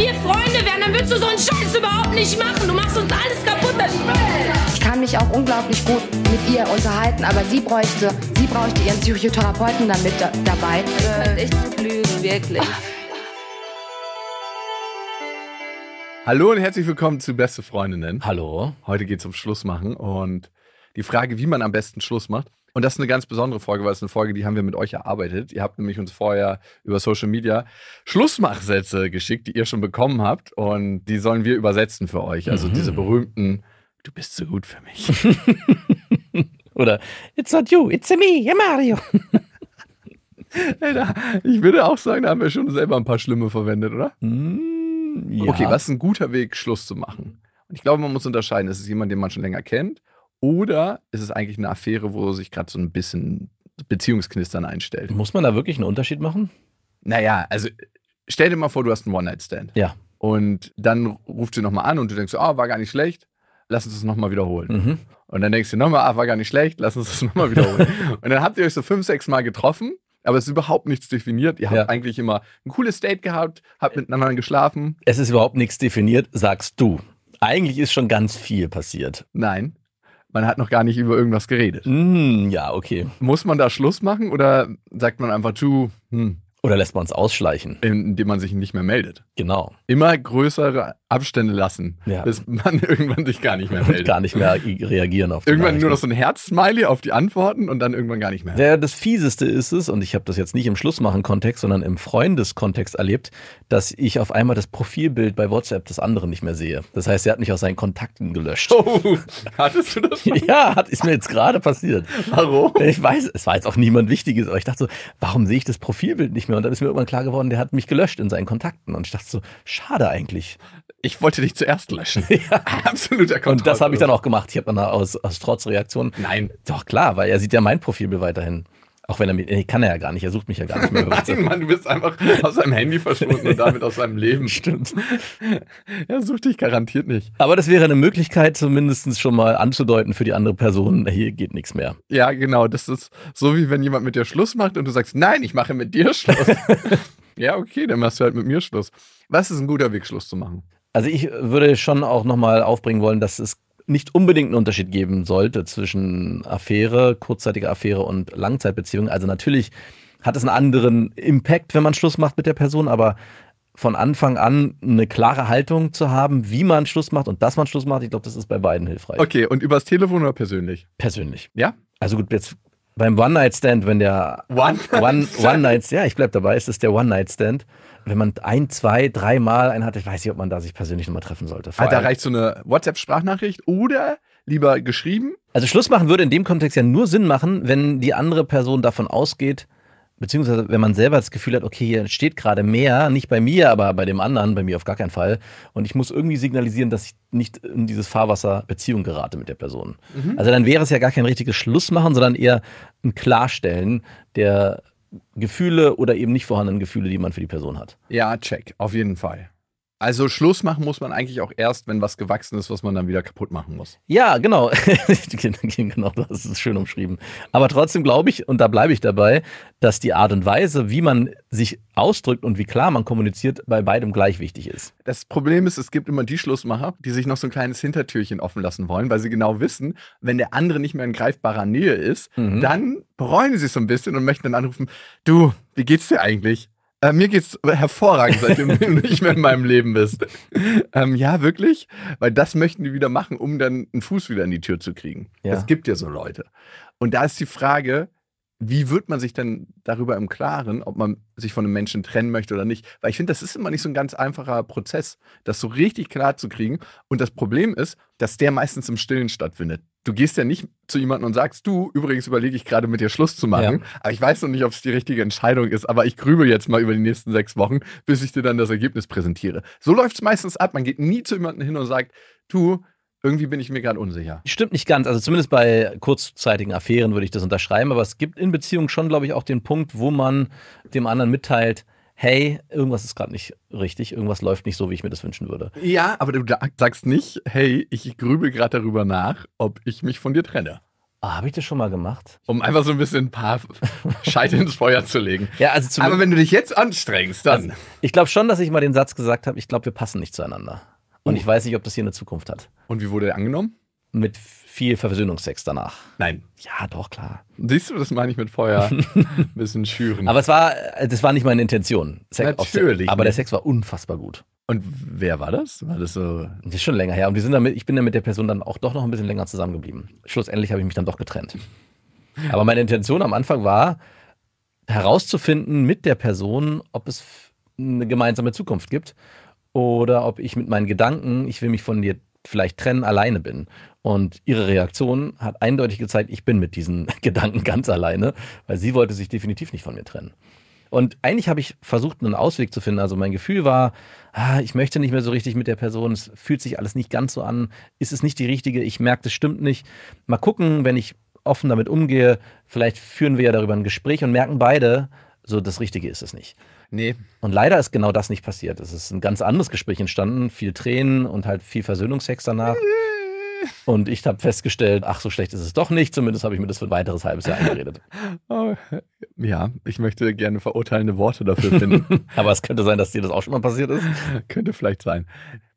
Wenn wir Freunde wären, dann würdest du so einen Scheiß überhaupt nicht machen. Du machst uns alles kaputt. Ich kann mich auch unglaublich gut mit ihr unterhalten, aber sie bräuchte, sie bräuchte ihren Psychotherapeuten damit da, dabei. Äh, echt gut lügen, wirklich. Hallo und herzlich willkommen zu Beste Freundinnen. Hallo. Heute geht es um Schluss machen und die Frage, wie man am besten Schluss macht. Und das ist eine ganz besondere Folge, weil es eine Folge, die haben wir mit euch erarbeitet. Ihr habt nämlich uns vorher über Social Media Schlussmachsätze geschickt, die ihr schon bekommen habt. Und die sollen wir übersetzen für euch. Also Mhm. diese berühmten, du bist so gut für mich. Oder It's not you, it's me, yeah, Mario. Alter, ich würde auch sagen, da haben wir schon selber ein paar Schlimme verwendet, oder? Hm, ja. Okay, was ist ein guter Weg, Schluss zu machen? Und ich glaube, man muss unterscheiden, ist es jemand, den man schon länger kennt? Oder ist es eigentlich eine Affäre, wo sich gerade so ein bisschen Beziehungsknistern einstellt? Muss man da wirklich einen Unterschied machen? Naja, also stell dir mal vor, du hast einen One-Night-Stand. Ja. Und dann ruft sie nochmal an und du denkst, ah, war gar nicht schlecht, lass uns das nochmal wiederholen. Mhm. Und dann denkst du nochmal, ah, war gar nicht schlecht, lass uns das nochmal wiederholen. und dann habt ihr euch so fünf, sechs Mal getroffen, aber es ist überhaupt nichts definiert. Ihr habt Ja. eigentlich immer ein cooles Date gehabt, habt miteinander geschlafen. Es ist überhaupt nichts definiert, sagst du. Eigentlich ist schon ganz viel passiert. Nein, man hat noch gar nicht über irgendwas geredet. Hm, ja, okay. Muss man da Schluss machen oder sagt man einfach, du, hm, Oder lässt man es ausschleichen? indem man sich nicht mehr meldet? Genau. Immer größere Abstände lassen, Ja. bis man irgendwann sich gar nicht mehr Und meldet. gar nicht mehr reagieren auf die Irgendwann nur noch so ein Herz-Smiley auf die Antworten und dann irgendwann gar nicht mehr. Ja, das Fieseste ist es, und ich habe das jetzt nicht im Schlussmachen-Kontext, sondern im Freundeskontext erlebt, dass ich auf einmal das Profilbild bei WhatsApp des anderen nicht mehr sehe. Das heißt, er hat mich aus seinen Kontakten gelöscht. Oh, hattest du das? Ja, hat, ist mir jetzt gerade passiert. Warum? Ich weiß, es war jetzt auch niemand Wichtiges, aber ich dachte so, warum sehe ich das Profilbild nicht mehr? Und dann ist mir irgendwann klar geworden, der hat mich gelöscht in seinen Kontakten. Und ich dachte so, schade eigentlich. Ich wollte dich zuerst löschen. Absoluter Kontrollverlust. Und das habe ich dann auch gemacht. Ich habe dann aus, aus Trotzreaktion. Nein. Doch, klar, weil er sieht ja mein Profilbild weiterhin. Auch wenn er mich, nee, kann er ja gar nicht, er sucht mich ja gar nicht mehr. Nein. Mann, du bist einfach aus seinem Handy verschwunden und damit aus seinem Leben. Stimmt. Er sucht dich garantiert nicht. Aber das wäre eine Möglichkeit, zumindest schon mal anzudeuten für die andere Person, hier geht nichts mehr. Ja, genau. Das ist so, wie wenn jemand mit dir Schluss macht und du sagst, nein, ich mache mit dir Schluss. ja, okay, dann machst du halt mit mir Schluss. Was ist ein guter Weg, Schluss zu machen? Also ich würde schon auch nochmal aufbringen wollen, dass es nicht unbedingt einen Unterschied geben sollte zwischen Affäre, kurzzeitiger Affäre und Langzeitbeziehung. Also natürlich hat es einen anderen Impact, wenn man Schluss macht mit der Person, aber von Anfang an eine klare Haltung zu haben, wie man Schluss macht und dass man Schluss macht, ich glaube, das ist bei beiden hilfreich. Okay, und übers Telefon oder persönlich? Persönlich. Ja? Also gut, jetzt beim One-Night-Stand, wenn der One. One, One ja, ich bleib dabei, es ist der One Night Stand. Wenn man ein, zwei, dreimal einen hat, ich weiß nicht, ob man da sich persönlich nochmal treffen sollte. Vor da reicht so eine WhatsApp-Sprachnachricht oder lieber geschrieben? also Schluss machen würde in dem Kontext ja nur Sinn machen, wenn die andere Person davon ausgeht, beziehungsweise wenn man selber das Gefühl hat, okay, hier steht gerade mehr, nicht bei mir, aber bei dem anderen, bei mir auf gar keinen Fall. Und ich muss irgendwie signalisieren, dass ich nicht in dieses Fahrwasser Beziehung gerate mit der Person. Also dann wäre es ja gar kein richtiges Schluss machen, sondern eher ein Klarstellen der Gefühle oder eben nicht vorhandenen Gefühle, die man für die Person hat. Ja, check, auf jeden Fall. Also Schluss machen muss man eigentlich auch erst, wenn was gewachsen ist, was man dann wieder kaputt machen muss. Ja, genau. genau, das ist schön umschrieben. Aber trotzdem glaube ich, und da bleibe ich dabei, dass die Art und Weise, wie man sich ausdrückt und wie klar man kommuniziert, bei beidem gleich wichtig ist. Das Problem ist, es gibt immer die Schlussmacher, die sich noch so ein kleines Hintertürchen offen lassen wollen, weil sie genau wissen, wenn der andere nicht mehr in greifbarer Nähe ist, Mhm. dann bereuen sie es so ein bisschen und möchten dann anrufen, du, wie geht's dir eigentlich? Äh, mir geht's hervorragend, seitdem du nicht mehr in meinem Leben bist. Ähm, ja, wirklich? Weil das möchten die wieder machen, um dann einen Fuß wieder in die Tür zu kriegen. Ja. Es gibt ja so Leute. Und da ist die Frage, wie wird man sich denn darüber im Klaren, ob man sich von einem Menschen trennen möchte oder nicht? Weil ich finde, das ist immer nicht so ein ganz einfacher Prozess, das so richtig klar zu kriegen. Und das Problem ist, dass der meistens im Stillen stattfindet. Du gehst ja nicht zu jemandem und sagst, du, übrigens überlege ich gerade mit dir Schluss zu machen, aber ich weiß noch nicht, ob es die richtige Entscheidung ist, aber ich grübel jetzt mal über die nächsten sechs Wochen, bis ich dir dann das Ergebnis präsentiere. So läuft es meistens ab. Man geht nie zu jemandem hin und sagt, du, irgendwie bin ich mir gerade unsicher. Stimmt nicht ganz. Also zumindest bei kurzzeitigen Affären würde ich das unterschreiben. Aber es gibt in Beziehungen schon, glaube ich, auch den Punkt, wo man dem anderen mitteilt, hey, irgendwas ist gerade nicht richtig, irgendwas läuft nicht so, wie ich mir das wünschen würde. Ja, aber du sagst nicht, hey, ich grübel gerade darüber nach, ob ich mich von dir trenne. Ah, Habe ich das schon mal gemacht? Um einfach so ein bisschen ein paar Scheite ins Feuer zu legen. Ja, also Aber wenn du dich jetzt anstrengst, dann. also, ich glaube schon, dass ich mal den Satz gesagt habe, ich glaube, wir passen nicht zueinander. Und Oh. ich weiß nicht, ob das hier eine Zukunft hat. Und wie wurde der angenommen? Mit viel Versöhnungsex danach. Nein. Ja, doch, klar. Siehst du, das meine ich mit Feuer. ein bisschen schüren. Aber es war, das war nicht meine Intention. Sex auf Sex. Natürlich Aber der. Sex war unfassbar gut. Und wer war das? War das so. Das ist schon länger her. Und wir sind damit, ich bin dann mit der Person dann auch doch noch ein bisschen länger zusammengeblieben. Schlussendlich habe ich mich dann doch getrennt. Aber meine Intention am Anfang war, herauszufinden mit der Person, ob es eine gemeinsame Zukunft gibt oder ob ich mit meinen Gedanken, ich will mich von dir vielleicht trennen, alleine bin. Und ihre Reaktion hat eindeutig gezeigt, ich bin mit diesen Gedanken ganz alleine, weil sie wollte sich definitiv nicht von mir trennen. Und eigentlich habe ich versucht, einen Ausweg zu finden. Also mein Gefühl war, ah, ich möchte nicht mehr so richtig mit der Person. Es fühlt sich alles nicht ganz so an. Ist es nicht die richtige? Ich merke, das stimmt nicht. Mal gucken, wenn ich offen damit umgehe. Vielleicht führen wir ja darüber ein Gespräch und merken beide, so das Richtige ist es nicht. Nee. Und leider ist genau das nicht passiert. Es ist ein ganz anderes Gespräch entstanden, viel Tränen und halt viel Versöhnungsex danach. Und ich habe festgestellt, ach, so schlecht ist es doch nicht. Zumindest habe ich mir das für ein weiteres halbes Jahr eingeredet. Oh, ja, ich möchte gerne verurteilende Worte dafür finden. Aber es könnte sein, dass dir das auch schon mal passiert ist. Könnte vielleicht sein.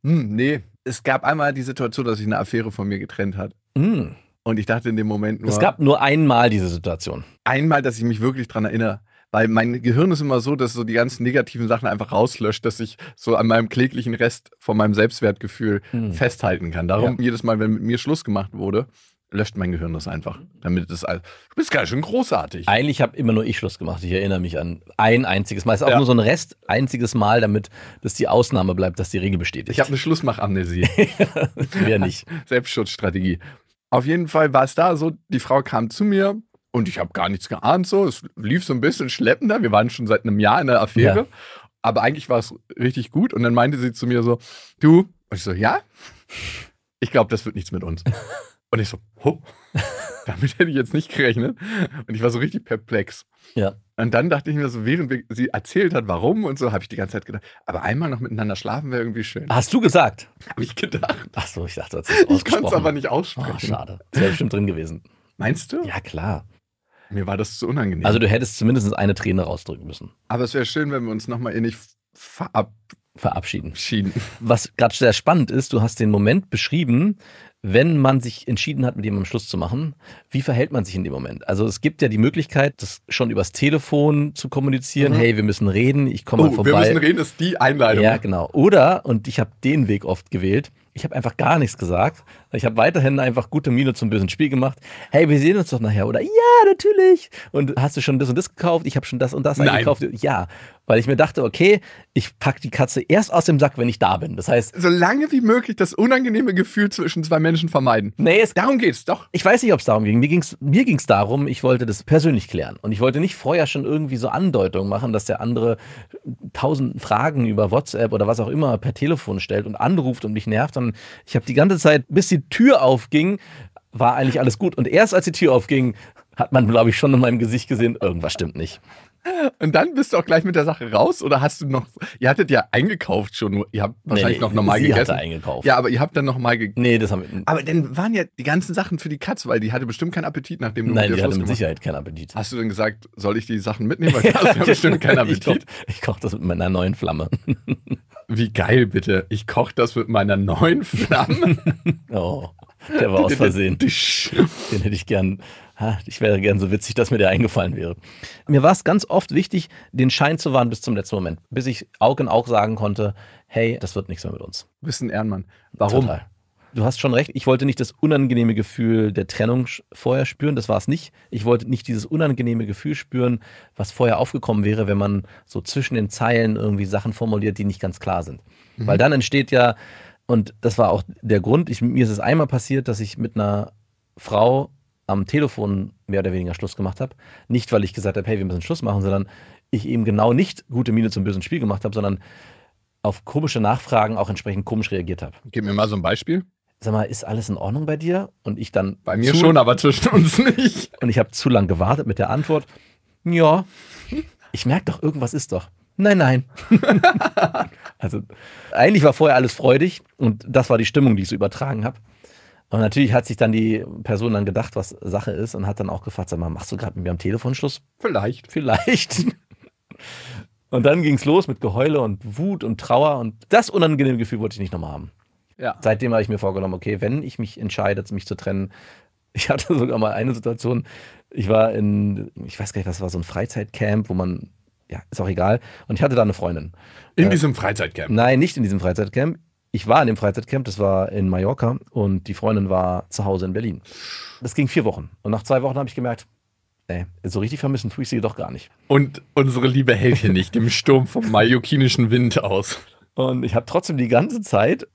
Hm, nee, es gab einmal die Situation, dass sich eine Affäre von mir getrennt hat. Mm. Und ich dachte in dem Moment nur Es gab nur einmal diese Situation. einmal, dass ich mich wirklich dran erinnere. Weil mein Gehirn ist immer so, dass so die ganzen negativen Sachen einfach rauslöscht, dass ich so an meinem kläglichen Rest von meinem Selbstwertgefühl Hm. festhalten kann. Darum jedes Mal, wenn mit mir Schluss gemacht wurde, löscht mein Gehirn das einfach. Damit es Du bist ganz schön großartig. Eigentlich habe immer nur ich Schluss gemacht. Ich erinnere mich an ein einziges Mal. Es ist auch Ja. nur so ein Rest, einziges Mal, damit das die Ausnahme bleibt, dass die Regel bestätigt. Ich habe eine Schlussmachamnesie. Wer nicht. Selbstschutzstrategie. Auf jeden Fall war es da so, die Frau kam zu mir und ich habe gar nichts geahnt so. Es lief so ein bisschen schleppender. Wir waren schon seit einem Jahr in der Affäre. Ja. Aber eigentlich war es richtig gut. Und dann meinte sie zu mir so, du, und ich so, ja? Ich glaube, das wird nichts mit uns. Und ich so, ho, damit hätte ich jetzt nicht gerechnet. Und ich war so richtig perplex. Ja. Und dann dachte ich mir so, während sie erzählt hat, warum und so, habe ich die ganze Zeit gedacht, aber einmal noch miteinander schlafen wäre irgendwie schön. Hast du gesagt? Habe ich gedacht. Ach so, ich dachte, das ist Ich kann es ausgesprochen. aber nicht Oh, aussprechen. schade. Das wäre bestimmt drin gewesen. Meinst du? Ja, klar. Mir war das zu unangenehm. Also du hättest zumindest eine Träne rausdrücken müssen. aber es wäre schön, wenn wir uns nochmal innig verabschieden. Verabschieden. Was gerade sehr spannend ist, du hast den Moment beschrieben, wenn man sich entschieden hat, mit jemandem Schluss zu machen, wie verhält man sich in dem Moment? Also es gibt ja die Möglichkeit, das schon übers Telefon zu kommunizieren. Mhm. Hey, wir müssen reden, ich komme mal Oh, vorbei. wir müssen reden, ist die Einleitung. Ja, genau. Oder, und ich habe den Weg oft gewählt, ich habe einfach gar nichts gesagt. Ich habe weiterhin einfach gute Miene zum bösen Spiel gemacht. Hey, wir sehen uns doch nachher. Oder ja, natürlich. Und hast du schon das und das gekauft? Ich habe schon das und das Nein. eingekauft. Ja, weil ich mir dachte, okay, ich pack die Katze erst aus dem Sack, wenn ich da bin. Das heißt, So lange wie möglich das unangenehme Gefühl zwischen zwei Menschen vermeiden. nee, es Darum geht's doch. ich weiß nicht, ob es darum ging. Mir ging es mir ging's darum, ich wollte das persönlich klären. Und ich wollte nicht vorher schon irgendwie so Andeutungen machen, dass der andere tausend Fragen über WhatsApp oder was auch immer per Telefon stellt und anruft und mich nervt. Und ich habe die ganze Zeit, bis die Tür aufging, war eigentlich alles gut. Und erst als die Tür aufging, hat man, glaube ich, schon in meinem Gesicht gesehen, irgendwas stimmt nicht. Und dann bist du auch gleich mit der Sache raus oder hast du noch, ihr hattet ja eingekauft schon, ihr habt wahrscheinlich noch normal sie gegessen. hatte eingekauft. Ja, aber ihr habt dann nochmal gegessen. Nee, das haben wir. Aber dann waren ja die ganzen Sachen für die Katze, weil die hatte bestimmt keinen Appetit, nachdem du Nein, mit die hatte mit gemacht Sicherheit keinen Appetit. Hast du denn gesagt, soll ich die Sachen mitnehmen? Weil hast ja bestimmt keinen Ich koche Appetit. ich koch das mit meiner neuen Flamme. Wie geil bitte. Ich koche das mit meiner neuen Flamme. Oh. Der war aus Versehen. Den hätte ich gern, ich wäre gern so witzig, dass mir der eingefallen wäre. Mir war es ganz oft wichtig, den Schein zu wahren bis zum letzten Moment, bis ich Aug in Aug sagen konnte, hey, das wird nichts mehr mit uns. Du bist ein Ehrenmann. Warum? Total. Du hast schon recht, ich wollte nicht das unangenehme Gefühl der Trennung vorher spüren, das war es nicht. Ich wollte nicht dieses unangenehme Gefühl spüren, was vorher aufgekommen wäre, wenn man so zwischen den Zeilen irgendwie Sachen formuliert, die nicht ganz klar sind. Weil dann entsteht ja, und das war auch der Grund, ich, mir ist es einmal passiert, dass ich mit einer Frau am Telefon mehr oder weniger Schluss gemacht habe. Nicht, weil ich gesagt habe, hey, wir müssen Schluss machen, sondern ich eben genau nicht gute Miene zum bösen Spiel gemacht habe, sondern auf komische Nachfragen auch entsprechend komisch reagiert habe. Gib mir mal so ein Beispiel. Sag mal, ist alles in Ordnung bei dir? Und ich dann Bei mir schon, aber zwischen uns nicht. Und ich habe zu lang gewartet mit der Antwort. Ja, ich merke doch, irgendwas ist doch. Nein, nein. also eigentlich war vorher alles freudig und das war die Stimmung, die ich so übertragen habe. Und natürlich hat sich dann die Person dann gedacht, was Sache ist und hat dann auch gefragt, sag mal, machst du gerade mit mir am Telefon Schluss? Vielleicht. Vielleicht. Und dann ging es los mit Geheule und Wut und Trauer und das unangenehme Gefühl wollte ich nicht nochmal haben. Ja. Seitdem habe ich mir vorgenommen, okay, wenn ich mich entscheide, mich zu trennen, ich hatte sogar mal eine Situation, ich war in, ich weiß gar nicht, was war, so ein Freizeitcamp, wo man, ja, ist auch egal, und ich hatte da eine Freundin. In Äh, diesem Freizeitcamp. Nein, nicht in diesem Freizeitcamp. Ich war in dem Freizeitcamp, das war in Mallorca und die Freundin war zu Hause in Berlin. Das ging vier Wochen. Und nach zwei Wochen habe ich gemerkt, ey, so richtig vermissen tue ich sie doch gar nicht. Und unsere Liebe hält hier nicht im Sturm vom mallorquinischen Wind aus. Und ich habe trotzdem die ganze Zeit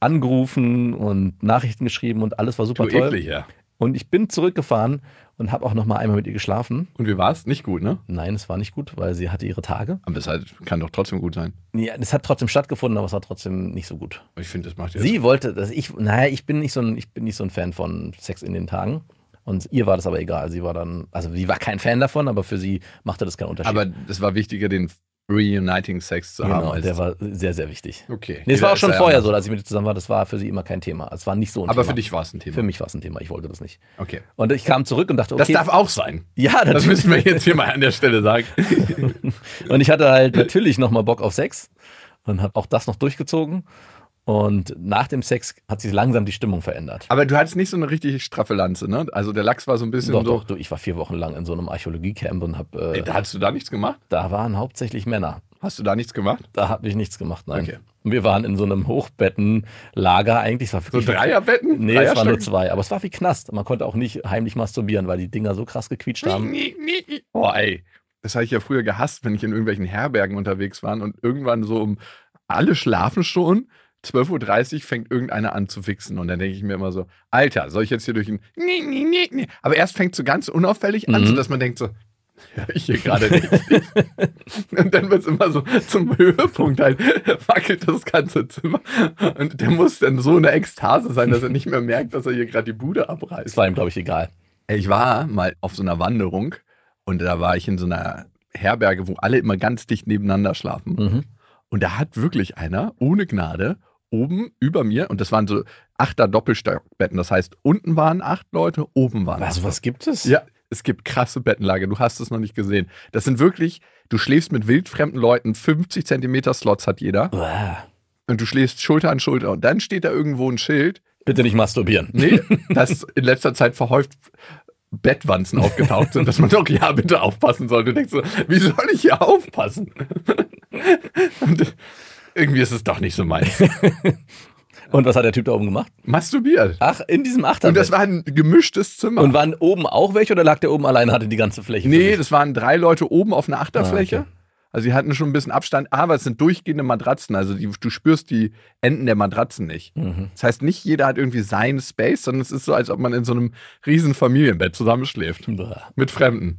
angerufen und Nachrichten geschrieben und alles war super Du toll. ekliger. Und ich bin zurückgefahren und habe auch noch mal einmal mit ihr geschlafen. Und wie war's? Nicht gut, ne? Nein, es war nicht gut, weil sie hatte ihre Tage. Aber es halt, kann doch trotzdem gut sein. Ja, es hat trotzdem stattgefunden, aber es war trotzdem nicht so gut. Ich finde, das macht jetzt. Sie wollte, dass ich, naja, ich bin nicht so ein, ich bin nicht so ein Fan von Sex in den Tagen. Und ihr war das aber egal. Sie war dann, also sie war kein Fan davon, aber für sie machte das keinen Unterschied. Aber es war wichtiger, den Reuniting Sex zu haben. genau, Als der war sehr, sehr wichtig. okay. Nee, es war auch schon vorher so, als ich mit ihr zusammen war, das war für sie immer kein Thema. Es war nicht so ein Aber Thema. für dich war es ein Thema. Für mich war es ein Thema, ich wollte das nicht. Okay. Und ich kam zurück und dachte, okay. Das darf auch sein. ja, Das natürlich. müssen wir jetzt hier mal an der Stelle sagen. Und ich hatte halt natürlich nochmal Bock auf Sex und habe auch das noch durchgezogen. Und nach dem Sex hat sich langsam die Stimmung verändert. Aber du hattest nicht so eine richtig straffe Lanze, ne? Also der Lachs war so ein bisschen Doch, so. doch, du, ich war vier Wochen lang in so einem Archäologiecamp und habe, Ey, äh, da hast du da nichts gemacht? da waren hauptsächlich Männer. Hast du da nichts gemacht? Da habe ich nichts gemacht, nein. Okay. Und wir waren in so einem Hochbettenlager eigentlich. War So Dreierbetten? Nee, es waren nur zwei. Aber es war wie Knast. Man konnte auch nicht heimlich masturbieren, weil die Dinger so krass gequietscht haben. Oh, ey. Das habe ich ja früher gehasst, wenn ich in irgendwelchen Herbergen unterwegs war und irgendwann so um alle schlafen schon. 12.30 Uhr fängt irgendeiner an zu fixen. Und dann denke ich mir immer so, Alter, soll ich jetzt hier durch ein. Nee, nee, nee, nee. Aber erst fängt so ganz unauffällig an, Mhm. sodass man denkt so, höre ich hier gerade nicht. und dann wird es immer so zum Höhepunkt halt, wackelt das ganze Zimmer. Und der muss dann so eine Ekstase sein, dass er nicht mehr merkt, dass er hier gerade die Bude abreißt. Es war ihm, glaube ich, egal. Ich war mal auf so einer Wanderung und da war ich in so einer Herberge, wo alle immer ganz dicht nebeneinander schlafen. Mhm. Und da hat wirklich einer ohne Gnade oben über mir, und das waren so achter Doppelstockbetten, das heißt, unten waren acht Leute, oben waren Also, was gibt es? Ja, es gibt krasse Bettenlage, du hast es noch nicht gesehen. Das sind wirklich, du schläfst mit wildfremden Leuten, 50 Zentimeter Slots hat jeder, Uah. und du schläfst Schulter an Schulter und dann steht da irgendwo ein Schild, Bitte nicht masturbieren. Nee, dass in letzter Zeit verhäuft Bettwanzen aufgetaucht sind, dass man doch ja bitte aufpassen soll. Du denkst so, wie soll ich hier aufpassen? Und irgendwie ist es doch nicht so meins. Und was hat der Typ da oben gemacht? Masturbiert. Ach, in diesem Und Achterbett. das war ein gemischtes Zimmer. Und waren oben auch welche oder lag der oben alleine, hatte die ganze Fläche? nee, das waren drei Leute oben auf einer Achterfläche. Ah, okay. Also die hatten schon ein bisschen Abstand, aber es sind durchgehende Matratzen. Also die, du spürst die Enden der Matratzen nicht. Mhm. Das heißt, nicht jeder hat irgendwie seinen Space, sondern es ist so, als ob man in so einem riesen Familienbett zusammenschläft. Mit Fremden.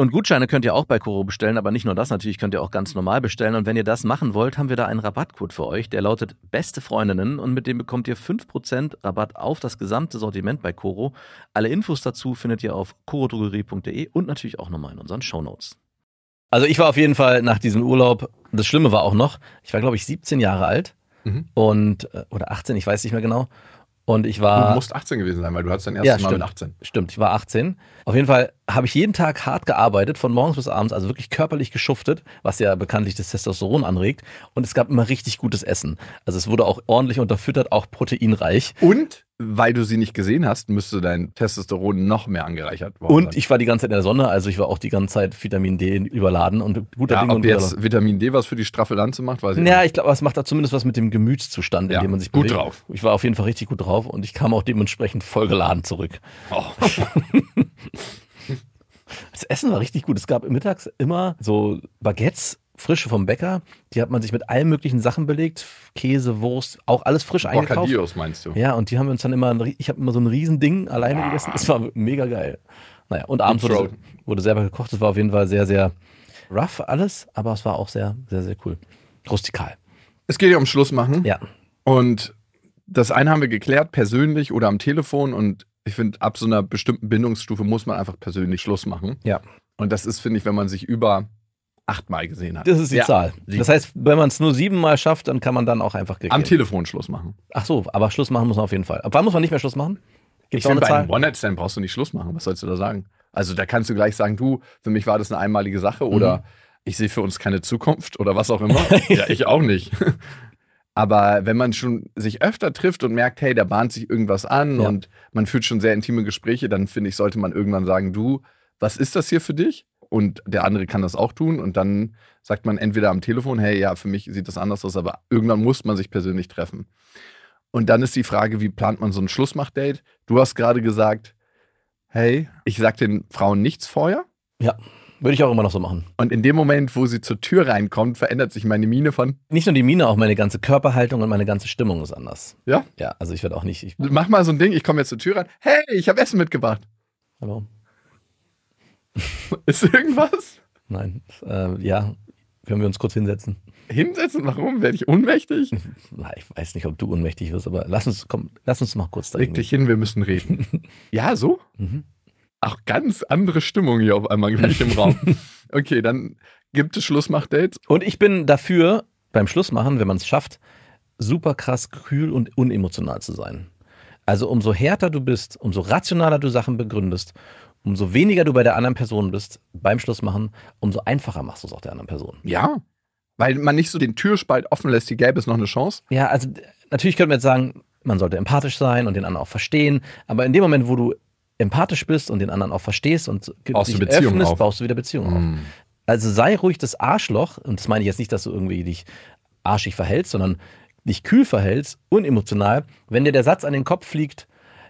Und Gutscheine könnt ihr auch bei Koro bestellen, aber nicht nur das, natürlich könnt ihr auch ganz normal bestellen. Und wenn ihr das machen wollt, haben wir da einen Rabattcode für euch, der lautet Beste Freundinnen und mit dem bekommt ihr 5% Rabatt auf das gesamte Sortiment bei Koro. Alle Infos dazu findet ihr auf korodrogerie.de und natürlich auch nochmal in unseren Shownotes. Also ich war auf jeden Fall nach diesem Urlaub, das Schlimme war auch noch, ich war glaube ich 17 Jahre alt Mhm. und äh, oder 18, ich weiß nicht mehr genau. Und ich Du war musst 18 gewesen sein, weil du hattest dein Ja, erstes Mal stimmt. mit 18. Stimmt, ich war 18. Auf jeden Fall habe ich jeden Tag hart gearbeitet, von morgens bis abends, also wirklich körperlich geschuftet, was ja bekanntlich das Testosteron anregt. Und es gab immer richtig gutes Essen. Also es wurde auch ordentlich unterfüttert, auch proteinreich. Und weil du sie nicht gesehen hast, müsste dein Testosteron noch mehr angereichert worden Und sein. ich war die ganze Zeit in der Sonne, also ich war auch die ganze Zeit Vitamin D überladen und guter ja, Ding ob und jetzt Vitamin D was für die straffe Lanze macht, weiß ich Ja, nicht. ich glaube, es macht da zumindest was mit dem Gemütszustand, in Ja, dem man sich gut bewegt. drauf. Ich war auf jeden Fall richtig gut drauf und ich kam auch dementsprechend vollgeladen zurück. Oh. Das Essen war richtig gut. Es gab mittags immer so Baguettes, frische vom Bäcker. Die hat man sich mit allen möglichen Sachen belegt. Käse, Wurst, auch alles frisch eingekauft. Bocadillos meinst du? Ja, und die haben wir uns dann immer, ich habe immer so ein Riesending alleine gegessen. Das war mega geil. Naja, und abends wurde, wurde selber gekocht. Das war auf jeden Fall sehr, sehr rough alles, aber es war auch sehr, sehr, sehr cool. Rustikal. Es geht ja um Schluss machen. Ja. Und das eine haben wir geklärt, persönlich oder am Telefon. Und ich finde, ab so einer bestimmten Bindungsstufe muss man einfach persönlich Schluss machen. Ja. Und das ist, finde ich, wenn man sich über achtmal gesehen hat. Das ist die Ja. Zahl. Das heißt, wenn man es nur siebenmal schafft, dann kann man dann auch einfach Am gehen. Telefon Schluss machen. Ach so, aber Schluss machen muss man auf jeden Fall. Ab wann muss man nicht mehr Schluss machen? Gibt Ich finde, bei einem One-Night-Stand brauchst du nicht Schluss machen. Was sollst du da sagen? Also da kannst du gleich sagen, du, für mich war das eine einmalige Sache oder Mhm. ich sehe für uns keine Zukunft oder was auch immer. ja, ich auch nicht. Aber wenn man schon sich öfter trifft und merkt, hey, da bahnt sich irgendwas an Ja. und man führt schon sehr intime Gespräche, dann finde ich, sollte man irgendwann sagen, du, was ist das hier für dich? Und der andere kann das auch tun. Und dann sagt man entweder am Telefon, hey, ja, für mich sieht das anders aus, aber irgendwann muss man sich persönlich treffen. Und dann ist die Frage, wie plant man so ein Schlussmachdate? Du hast gerade gesagt, hey, ich sag den Frauen nichts vorher. Würde ich auch immer noch so machen. Und in dem Moment, wo sie zur Tür reinkommt, verändert sich meine Miene von, Nicht nur die Miene, auch meine ganze Körperhaltung und meine ganze Stimmung ist anders. ja, Ja, also ich werde auch nicht. Ich, mach mal so ein Ding, ich komme jetzt zur Tür rein, hey, ich habe Essen mitgebracht. hallo? Ist irgendwas? Nein. Äh, ja, können wir uns kurz hinsetzen? Hinsetzen, warum? Werde ich ohnmächtig? Na, ich weiß nicht, ob du unmächtig wirst, aber lass uns, komm, lass uns mal kurz da Leg dich hin, wir müssen reden. ja, so? Mhm. Ach, ganz andere Stimmung hier auf einmal gleich im Raum. Okay, dann gibt es Schlussmachdates. Und ich bin dafür, beim Schluss machen, wenn man es schafft, super krass kühl und unemotional zu sein. Also umso härter du bist, umso rationaler du Sachen begründest, umso weniger du bei der anderen Person bist beim Schluss machen, umso einfacher machst du es auch der anderen Person. Ja. Weil man nicht so den Türspalt offen lässt, hier gäbe es noch eine Chance. Ja, also natürlich könnte man jetzt sagen, man sollte empathisch sein und den anderen auch verstehen, aber in dem Moment, wo du empathisch bist und den anderen auch verstehst und Baust dich öffnest, auf. baust du wieder Beziehungen auf. Also sei ruhig das Arschloch, und das meine ich jetzt nicht, dass du irgendwie dich arschig verhältst, sondern dich kühl verhältst, unemotional. Wenn dir der Satz an den Kopf fliegt,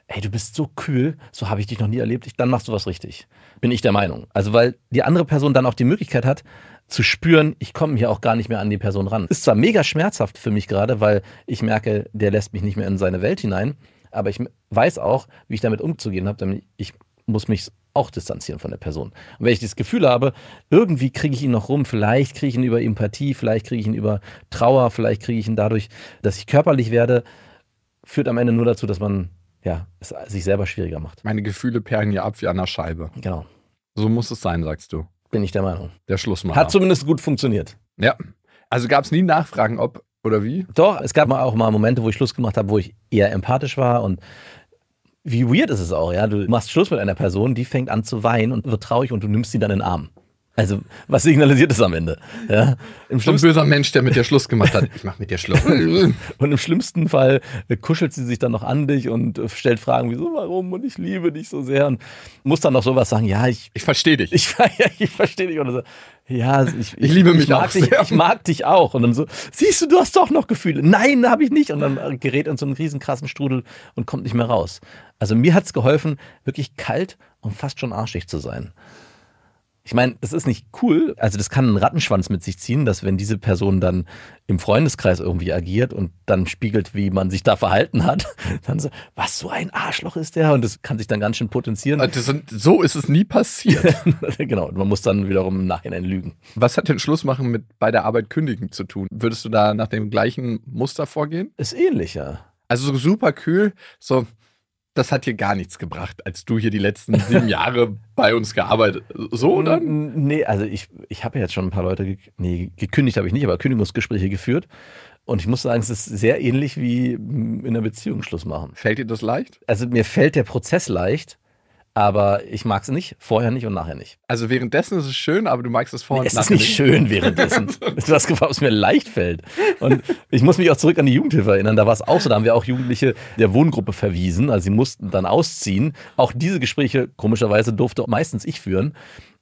ey, du bist so kühl, so habe ich dich noch nie erlebt, ich- dann machst du was richtig. Bin ich der Meinung. Also weil die andere Person dann auch die Möglichkeit hat, zu spüren, ich komme hier auch gar nicht mehr an die Person ran. Ist zwar mega schmerzhaft für mich gerade, weil ich merke, der lässt mich nicht mehr in seine Welt hinein, aber ich weiß auch, wie ich damit umzugehen habe, denn ich muss mich auch distanzieren von der Person. Und wenn ich das Gefühl habe, irgendwie kriege ich ihn noch rum, vielleicht kriege ich ihn über Empathie, vielleicht kriege ich ihn über Trauer, vielleicht kriege ich ihn dadurch, dass ich körperlich werde, führt am Ende nur dazu, dass man ja, es sich selber schwieriger macht. Meine Gefühle perlen ja ab wie an einer Scheibe. Genau, So muss es sein, sagst du. bin ich der Meinung. Der Schlussmacher. Hat zumindest gut funktioniert. ja. Also gab es nie Nachfragen, ob oder wie? Doch, es gab auch mal Momente, wo ich Schluss gemacht habe, wo ich eher empathisch war und wie weird ist es auch, ja? Du machst Schluss mit einer Person, die fängt an zu weinen und wird traurig und du nimmst sie dann in den Arm. Also, was signalisiert das am Ende? Ja, Im So ein böser Mensch, der mit dir Schluss gemacht hat. Ich mach mit dir Schluss. und im schlimmsten Fall kuschelt sie sich dann noch an dich und stellt Fragen wie so, warum und ich liebe dich so sehr und muss dann noch sowas sagen, ja, ich, Ich verstehe dich. ich, ja, ich verstehe dich. Und so, ja, ich, Ich liebe mich mag auch dich, sehr. Ich mag dich auch. Und dann so, siehst du, du hast doch noch Gefühle. Nein, habe ich nicht. Und dann gerät in so einen riesen krassen Strudel und kommt nicht mehr raus. Also mir hat es geholfen, wirklich kalt und fast schon arschig zu sein. Ich meine, das ist nicht cool. Also das kann einen Rattenschwanz mit sich ziehen, dass wenn diese Person dann im Freundeskreis irgendwie agiert und dann spiegelt, wie man sich da verhalten hat, dann so, was so ein Arschloch ist der? Und das kann sich dann ganz schön potenzieren. Das sind, so ist es nie passiert. genau, und man muss dann wiederum im Nachhinein lügen. Was hat denn Schluss machen mit bei der Arbeit kündigen zu tun? Würdest du da nach dem gleichen Muster vorgehen? Ist ähnlich, ja. Also so super kühl, so, das hat dir gar nichts gebracht, als du hier die letzten sieben Jahre bei uns gearbeitet. So oder? Nee, also ich, ich habe ja jetzt schon ein paar Leute, ge nee, gekündigt habe ich nicht, aber Kündigungsgespräche geführt. Und ich muss sagen, es ist sehr ähnlich wie in einer Beziehung Schluss machen. Fällt dir das leicht? Also mir fällt der Prozess leicht, aber ich mag es nicht, vorher nicht und nachher nicht. Also währenddessen ist es schön, aber du magst es vor und es ist nachher nicht schön währenddessen. du hast gefragt, ob es mir leicht fällt. Und ich muss mich auch zurück an die Jugendhilfe erinnern. Da war es auch so, da haben wir auch Jugendliche der Wohngruppe verwiesen. Also sie mussten dann ausziehen. Auch diese Gespräche, komischerweise, durfte meistens ich führen.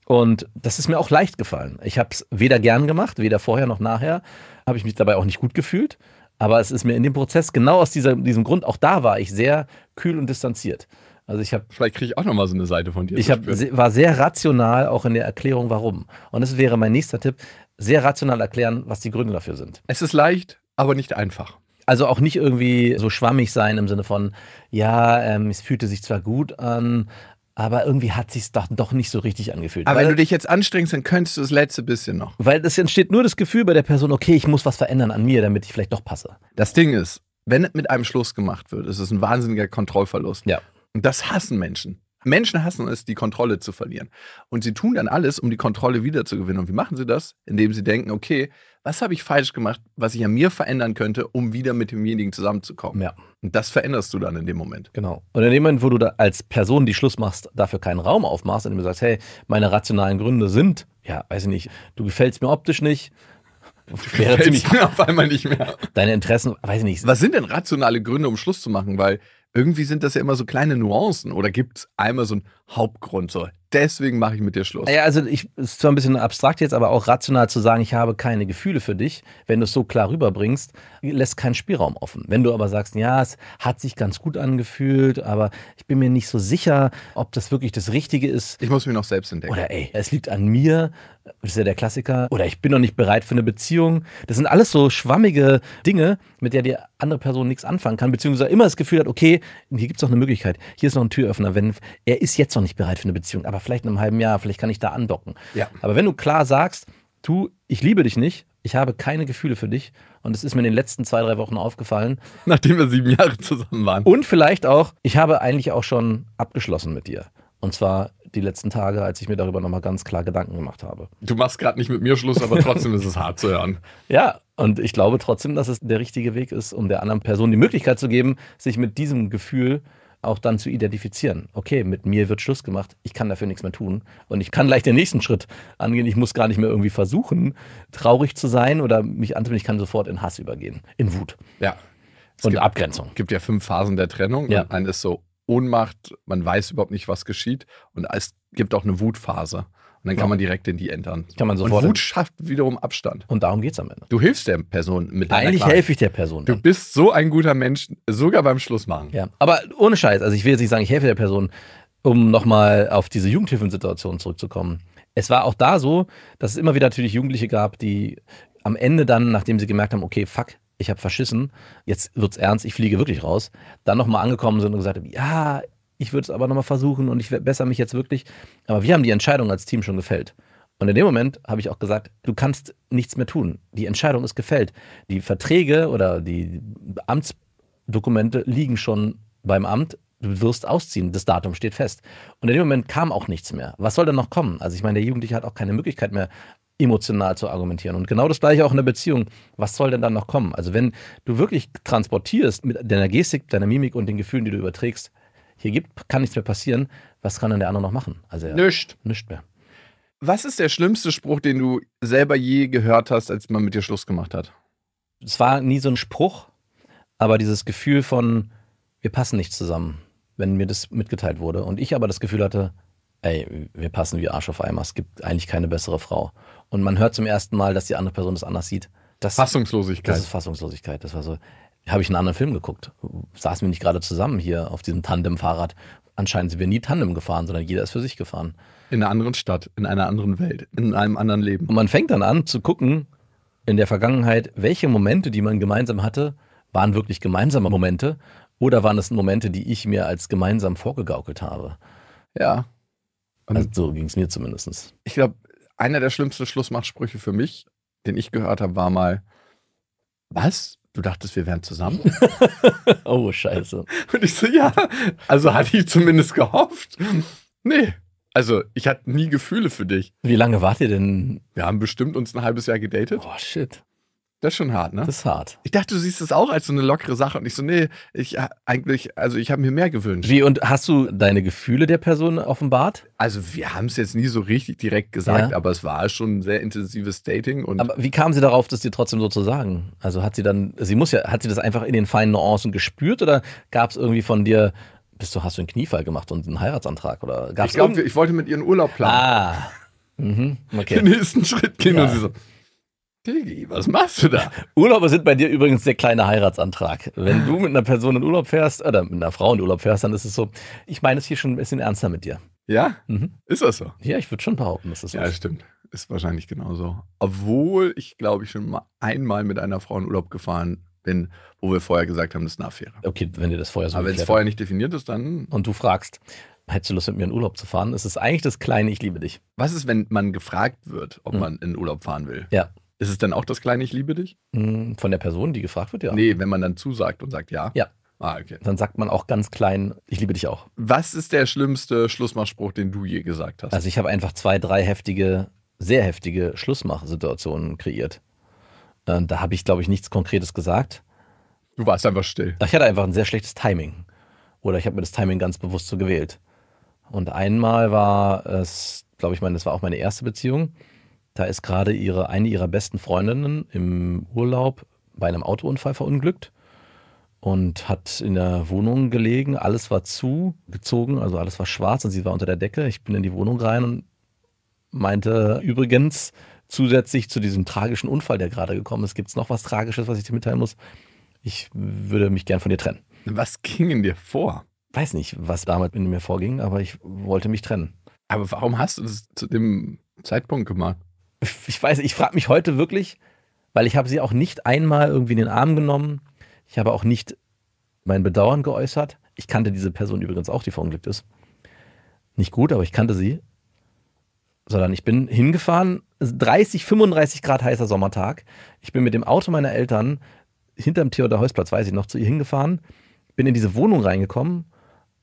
Und das ist mir auch leicht gefallen. Ich habe es weder gern gemacht, weder vorher noch nachher. Habe ich mich dabei auch nicht gut gefühlt. Aber es ist mir in dem Prozess genau aus dieser, diesem Grund, auch da war ich sehr kühl und distanziert. Also ich habe Vielleicht kriege ich auch nochmal so eine Seite von dir. ich hab, war sehr rational auch in der Erklärung, warum. Und das wäre mein nächster Tipp, sehr rational erklären, was die Gründe dafür sind. es ist leicht, aber nicht einfach. Also auch nicht irgendwie so schwammig sein im Sinne von, ja, ähm, es fühlte sich zwar gut an, aber irgendwie hat sich doch, doch nicht so richtig angefühlt. Aber wenn weil, du dich jetzt anstrengst, dann könntest du das letzte bisschen noch. weil es entsteht nur das Gefühl bei der Person, okay, ich muss was verändern an mir, damit ich vielleicht doch passe. Das Ding ist, wenn mit einem Schluss gemacht wird, ist es ein wahnsinniger Kontrollverlust. Ja. Und das hassen Menschen. Menschen hassen es, die Kontrolle zu verlieren. Und sie tun dann alles, um die Kontrolle wiederzugewinnen. Und wie machen sie das? Indem sie denken, okay, was habe ich falsch gemacht, was ich an mir verändern könnte, um wieder mit demjenigen zusammenzukommen. Ja. Und das veränderst du dann in dem Moment. Genau. Und in dem Moment, wo du da als Person, die Schluss machst, dafür keinen Raum aufmachst, indem du sagst, hey, meine rationalen Gründe sind, ja, weiß ich nicht, du gefällst mir optisch nicht, wäre Fällt's ziemlich, mir auf einmal nicht mehr. deine Interessen, weiß ich nicht, Was sind denn rationale Gründe, um Schluss zu machen? Weil irgendwie sind das ja immer so kleine Nuancen. Oder gibt es einmal so einen Hauptgrund? So, deswegen mache ich mit dir Schluss. Ja, also ich es ist zwar ein bisschen abstrakt jetzt, aber auch rational zu sagen, ich habe keine Gefühle für dich, wenn du es so klar rüberbringst, lässt keinen Spielraum offen. Wenn du aber sagst, ja, es hat sich ganz gut angefühlt, aber ich bin mir nicht so sicher, ob das wirklich das Richtige ist. Ich muss mich noch selbst entdecken. Oder ey, es liegt an mir, das ist ja der Klassiker. Oder ich bin noch nicht bereit für eine Beziehung. Das sind alles so schwammige Dinge, mit der die andere Person nichts anfangen kann, beziehungsweise immer das Gefühl hat, okay, hier gibt es noch eine Möglichkeit, hier ist noch ein Türöffner, wenn er ist jetzt noch nicht bereit für eine Beziehung, aber vielleicht in einem halben Jahr, vielleicht kann ich da andocken. Ja. Aber wenn du klar sagst, du, ich liebe dich nicht, ich habe keine Gefühle für dich und es ist mir in den letzten zwei, drei Wochen aufgefallen Nachdem wir sieben Jahre zusammen waren. und vielleicht auch, ich habe eigentlich auch schon abgeschlossen mit dir. Und zwar die letzten Tage, als ich mir darüber nochmal ganz klar Gedanken gemacht habe. Du machst gerade nicht mit mir Schluss, aber trotzdem ist es hart zu hören. Ja, und ich glaube trotzdem, dass es der richtige Weg ist, um der anderen Person die Möglichkeit zu geben, sich mit diesem Gefühl auch dann zu identifizieren. Okay, mit mir wird Schluss gemacht, ich kann dafür nichts mehr tun und ich kann gleich den nächsten Schritt angehen. Ich muss gar nicht mehr irgendwie versuchen, traurig zu sein oder mich anzunehmen. Ich kann sofort in Hass übergehen, in Wut Ja. Es und gibt, Abgrenzung. gibt ja fünf Phasen der Trennung. Ja. Eine ist so Ohnmacht, man weiß überhaupt nicht, was geschieht. Und es gibt auch eine Wutphase. Und dann kann man direkt in die entern. Kann man sofort. Und Wut schafft wiederum Abstand. und darum geht es am Ende. Du hilfst der Person mit deiner Eigentlich helfe ich der Person. Du Dann. bist so ein guter Mensch, sogar beim Schlussmachen. Ja, aber ohne Scheiß. Also ich will jetzt nicht sagen, ich helfe der Person, um nochmal auf diese Jugendhilfensituation zurückzukommen. Es war auch da so, dass es immer wieder natürlich Jugendliche gab, die am Ende dann, nachdem sie gemerkt haben, okay, fuck, ich habe verschissen, jetzt wird's ernst, ich fliege wirklich raus, dann nochmal angekommen sind und gesagt haben, ja, ich würde es aber nochmal versuchen und ich bessere mich jetzt wirklich. Aber wir haben die Entscheidung als Team schon gefällt. Und in dem Moment habe ich auch gesagt, du kannst nichts mehr tun. Die Entscheidung ist gefällt. Die Verträge oder die Amtsdokumente liegen schon beim Amt. Du wirst ausziehen. Das Datum steht fest. Und in dem Moment kam auch nichts mehr. Was soll denn noch kommen? Also ich meine, der Jugendliche hat auch keine Möglichkeit mehr, emotional zu argumentieren. Und genau das gleiche auch in der Beziehung. Was soll denn dann noch kommen? Also wenn du wirklich transportierst mit deiner Gestik, deiner Mimik und den Gefühlen, die du überträgst, hier gibt, kann nichts mehr passieren, was kann denn der andere noch machen? Also er, Nischt. nichts mehr. Was ist der schlimmste Spruch, den du selber je gehört hast, als man mit dir Schluss gemacht hat? Es war nie so ein Spruch, aber dieses Gefühl von, wir passen nicht zusammen, wenn mir das mitgeteilt wurde. Und ich aber das Gefühl hatte, ey, wir passen wie Arsch auf Eimer. Es gibt eigentlich keine bessere Frau. Und man hört zum ersten Mal, dass die andere Person das anders sieht. Das, Fassungslosigkeit. das ist Fassungslosigkeit. Das war so, habe ich einen anderen Film geguckt. Saßen wir nicht gerade zusammen hier auf diesem Tandem-Fahrrad. Anscheinend sind wir nie Tandem gefahren, sondern jeder ist für sich gefahren. in einer anderen Stadt, in einer anderen Welt, in einem anderen Leben. Und man fängt dann an zu gucken in der Vergangenheit, welche Momente, die man gemeinsam hatte, waren wirklich gemeinsame Momente oder waren es Momente, die ich mir als gemeinsam vorgegaukelt habe. Ja. Also so ging es mir zumindest. Ich glaube, einer der schlimmsten Schlussmachsprüche für mich, den ich gehört habe, war mal, was? Du dachtest, wir wären zusammen? Oh, scheiße. Und ich so, ja. Also hatte ich zumindest gehofft. Nee. Also, ich hatte nie Gefühle für dich. Wie lange wart ihr denn? Wir haben bestimmt uns ein halbes Jahr gedatet. Oh, shit. Das ist schon hart, ne? Das ist hart. Ich dachte, du siehst es auch als so eine lockere Sache. Und ich so, nee, ich äh, eigentlich, also ich habe mir mehr gewünscht. Wie, und hast du deine Gefühle der Person offenbart? Also wir haben es jetzt nie so richtig direkt gesagt, Ja. aber es war schon ein sehr intensives Dating. Und Aber wie kam sie darauf, das dir trotzdem so zu sagen? Also hat sie dann, sie muss ja, hat sie das einfach in den feinen Nuancen gespürt oder gab es irgendwie von dir, bist du, hast du einen Kniefall gemacht und einen Heiratsantrag oder gab ich glaube, ich wollte mit ihr einen Urlaub planen. Ah. Mhm. Okay. Den nächsten Schritt gehen Ja. und sie so, Digi, was machst du da? Urlaube sind bei dir übrigens der kleine Heiratsantrag. Wenn du mit einer Person in Urlaub fährst oder mit einer Frau in Urlaub fährst, dann ist es so, ich meine es hier schon ein bisschen ernster mit dir. Ja? Mhm. Ist das so? Ja, ich würde schon behaupten, dass das so Ja, ist. stimmt. Ist wahrscheinlich genauso. Obwohl ich, glaube ich, schon mal einmal mit einer Frau in Urlaub gefahren bin, wo wir vorher gesagt haben, das ist eine Affäre. Okay, wenn dir das vorher so Aber wenn es vorher nicht definiert ist, dann. und du fragst, hättest du Lust mit mir in Urlaub zu fahren, ist es eigentlich das kleine Ich liebe dich. Was ist, wenn man gefragt wird, ob Hm. man in Urlaub fahren will? Ja. Ist es dann auch das kleine Ich liebe dich? Mm, Von der Person, die gefragt wird, ja. Nee, wenn man dann zusagt und sagt ja. Ja. Ah, okay. Dann sagt man auch ganz klein, ich liebe dich auch. Was ist der schlimmste Schlussmachspruch, den du je gesagt hast? Also ich habe einfach zwei, drei heftige, sehr heftige Schlussmachsituationen kreiert. Äh, Da habe ich, glaube ich, nichts Konkretes gesagt. du warst einfach still. Ich hatte einfach ein sehr schlechtes Timing. Oder ich habe mir das Timing ganz bewusst so gewählt. Und einmal war es, glaube ich, meine, das war auch meine erste Beziehung. Da ist gerade ihre, eine ihrer besten Freundinnen im Urlaub bei einem Autounfall verunglückt und hat in der Wohnung gelegen. Alles war zugezogen, also alles war schwarz und sie war unter der Decke. Ich bin in die Wohnung rein und meinte übrigens zusätzlich zu diesem tragischen Unfall, der gerade gekommen ist, gibt es noch was Tragisches, was ich dir mitteilen muss. Ich würde mich gern von dir trennen. Was ging in dir vor? Weiß nicht, was damals in mir vorging, aber ich wollte mich trennen. Aber warum hast du das zu dem Zeitpunkt gemacht? Ich weiß, ich frage mich heute wirklich, weil ich habe sie auch nicht einmal irgendwie in den Arm genommen. Ich habe auch nicht mein Bedauern geäußert. Ich kannte diese Person übrigens auch, die verunglückt ist. Nicht gut, aber ich kannte sie. Sondern ich bin hingefahren, 30, 35 Grad heißer Sommertag. Ich bin mit dem Auto meiner Eltern hinterm Theodor-Heuss-Platz, weiß ich noch, zu ihr hingefahren, bin in diese Wohnung reingekommen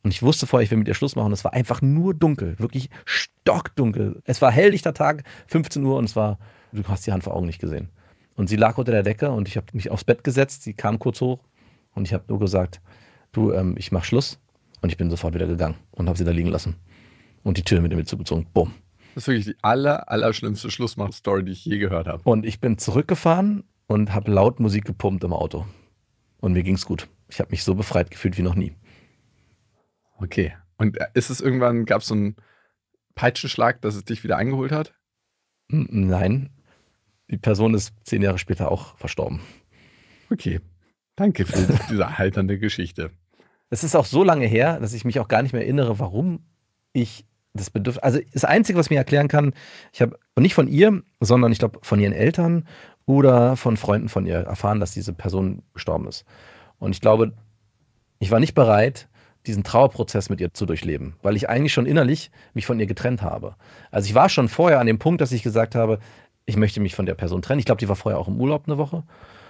und ich wusste vorher, ich will mit ihr Schluss machen. Es war einfach nur dunkel, wirklich stockdunkel. Es war helllichter Tag, 15 Uhr und es war, du hast die Hand vor Augen nicht gesehen. Und sie lag unter der Decke und ich habe mich aufs Bett gesetzt. Sie kam kurz hoch und ich habe nur gesagt, du, ähm, ich mach Schluss. Und ich bin sofort wieder gegangen und habe sie da liegen lassen. Und die Tür mit mir zugezogen. Bumm. Das ist wirklich die aller, aller schlimmste Schlussmach-Story, die ich je gehört habe. Und ich bin zurückgefahren und habe laut Musik gepumpt im Auto. Und mir ging's gut. Ich habe mich so befreit gefühlt wie noch nie. Okay. Und äh, ist es irgendwann, gab es so einen Peitschenschlag, dass es dich wieder eingeholt hat? Nein, die Person ist zehn Jahre später auch verstorben. Okay. Danke für diese erheiternde Geschichte. Es ist auch so lange her, dass ich mich auch gar nicht mehr erinnere, warum ich das Bedürfnis. Also das Einzige, was ich mir erklären kann, ich habe nicht von ihr, sondern ich glaube von ihren Eltern oder von Freunden von ihr erfahren, dass diese Person gestorben ist. Und ich glaube, ich war nicht bereit, diesen Trauerprozess mit ihr zu durchleben, weil ich eigentlich schon innerlich mich von ihr getrennt habe. Also ich war schon vorher an dem Punkt, dass ich gesagt habe, ich möchte mich von der Person trennen. Ich glaube, die war vorher auch im Urlaub eine Woche.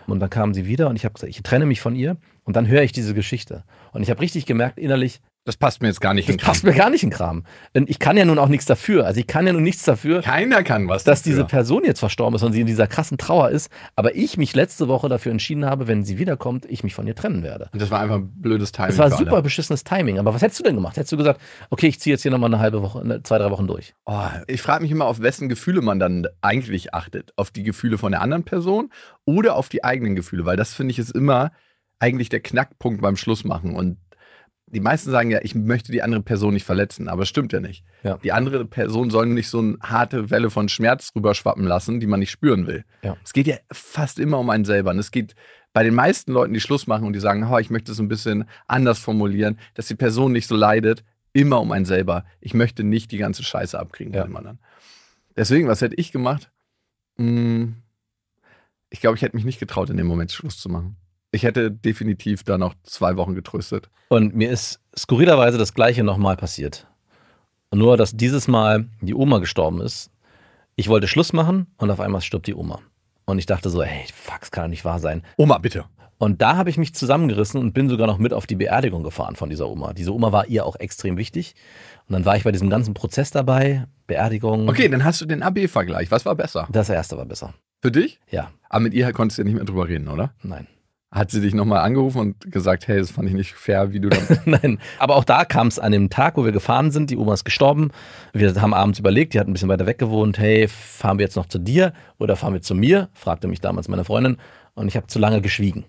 Und dann kam sie wieder und ich habe gesagt, ich trenne mich von ihr. Und dann höre ich diese Geschichte. Und ich habe richtig gemerkt innerlich, Das passt mir jetzt gar nicht Das in Kram. passt mir gar nicht in Kram. Ich kann ja nun auch nichts dafür. Also ich kann ja nun nichts dafür, Keiner kann was dass dafür. diese Person jetzt verstorben ist und sie in dieser krassen Trauer ist. Aber ich mich letzte Woche dafür entschieden habe, wenn sie wiederkommt, ich mich von ihr trennen werde. Und das war einfach ein blödes Timing. Das war super Alle. beschissenes Timing. Aber was hättest du denn gemacht? Hättest du gesagt, okay, ich ziehe jetzt hier nochmal eine halbe Woche, ne, zwei, drei Wochen durch? Oh, ich frage mich immer, auf wessen Gefühle man dann eigentlich achtet. Auf die Gefühle von der anderen Person oder auf die eigenen Gefühle. Weil das, finde ich, ist immer eigentlich der Knackpunkt beim Schlussmachen. Und die meisten sagen ja, ich möchte die andere Person nicht verletzen, aber es stimmt ja nicht. Ja. Die andere Person soll nicht so eine harte Welle von Schmerz rüberschwappen lassen, die man nicht spüren will. Ja. Es geht ja fast immer um einen selber. Und es geht bei den meisten Leuten, die Schluss machen und die sagen, oh, ich möchte es ein bisschen anders formulieren, dass die Person nicht so leidet, immer um einen selber. Ich möchte nicht die ganze Scheiße abkriegen Ja. dem anderen. Deswegen, was hätte ich gemacht? Hm, ich glaube, ich hätte mich nicht getraut, in dem Moment Schluss zu machen. Ich hätte definitiv da noch zwei Wochen getröstet. Und mir ist skurrilerweise das Gleiche nochmal passiert. Nur, dass dieses Mal die Oma gestorben ist. Ich wollte Schluss machen und auf einmal stirbt die Oma. Und ich dachte so, ey, fuck, das kann doch nicht wahr sein. Oma, bitte. Und da habe ich mich zusammengerissen und bin sogar noch mit auf die Beerdigung gefahren von dieser Oma. Diese Oma war ihr auch extrem wichtig. Und dann war ich bei diesem ganzen Prozess dabei, Beerdigung. Okay, dann hast du den AB-Vergleich. Was war besser? Das erste war besser. Für dich? Ja, Aber mit ihr konntest du ja nicht mehr drüber reden, oder? nein. Hat sie dich nochmal angerufen und gesagt, hey, das fand ich nicht fair, wie du da. Nein, aber auch da kam es an dem Tag, wo wir gefahren sind. Die Oma ist gestorben. Wir haben abends überlegt, die hat ein bisschen weiter weg gewohnt. Hey, fahren wir jetzt noch zu dir oder fahren wir zu mir? fragte mich damals meine Freundin. Und ich habe zu lange geschwiegen.